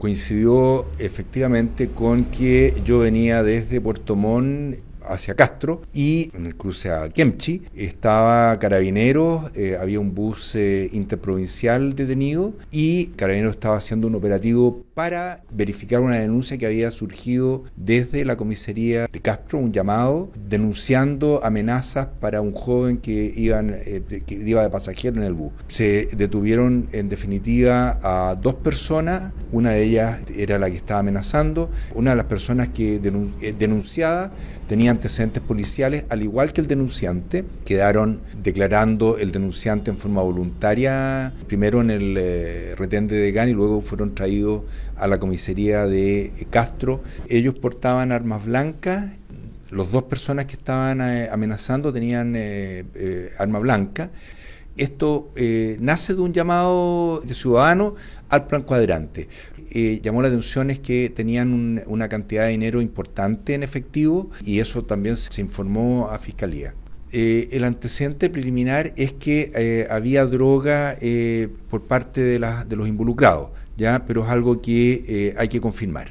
Coincidió efectivamente con que yo venía desde Puerto Montt hacia Castro y en el cruce a Kemchi estaba Carabineros, eh, había un bus eh, interprovincial detenido y Carabineros estaba haciendo un operativo para verificar una denuncia que había surgido desde la comisaría de Castro, un llamado denunciando amenazas para un joven que, iban, eh, que iba de pasajero en el bus. Se detuvieron en definitiva a dos personas, una de ellas era la que estaba amenazando, una de las personas que denunciada tenía antecedentes policiales, al igual que el denunciante, quedaron declarando el denunciante en forma voluntaria, primero en el eh, retén de Degan y luego fueron traídos a la comisaría de Castro. Ellos portaban armas blancas los dos personas que estaban eh, amenazando tenían eh, arma blanca. Esto nace de un llamado de ciudadano al plan cuadrante. Eh, llamó la atención es que tenían una cantidad de dinero importante en efectivo y eso también se informó a Fiscalía. Eh, el antecedente preliminar es que eh, había droga por parte de, de los involucrados, ¿ya? pero es algo que hay que confirmar.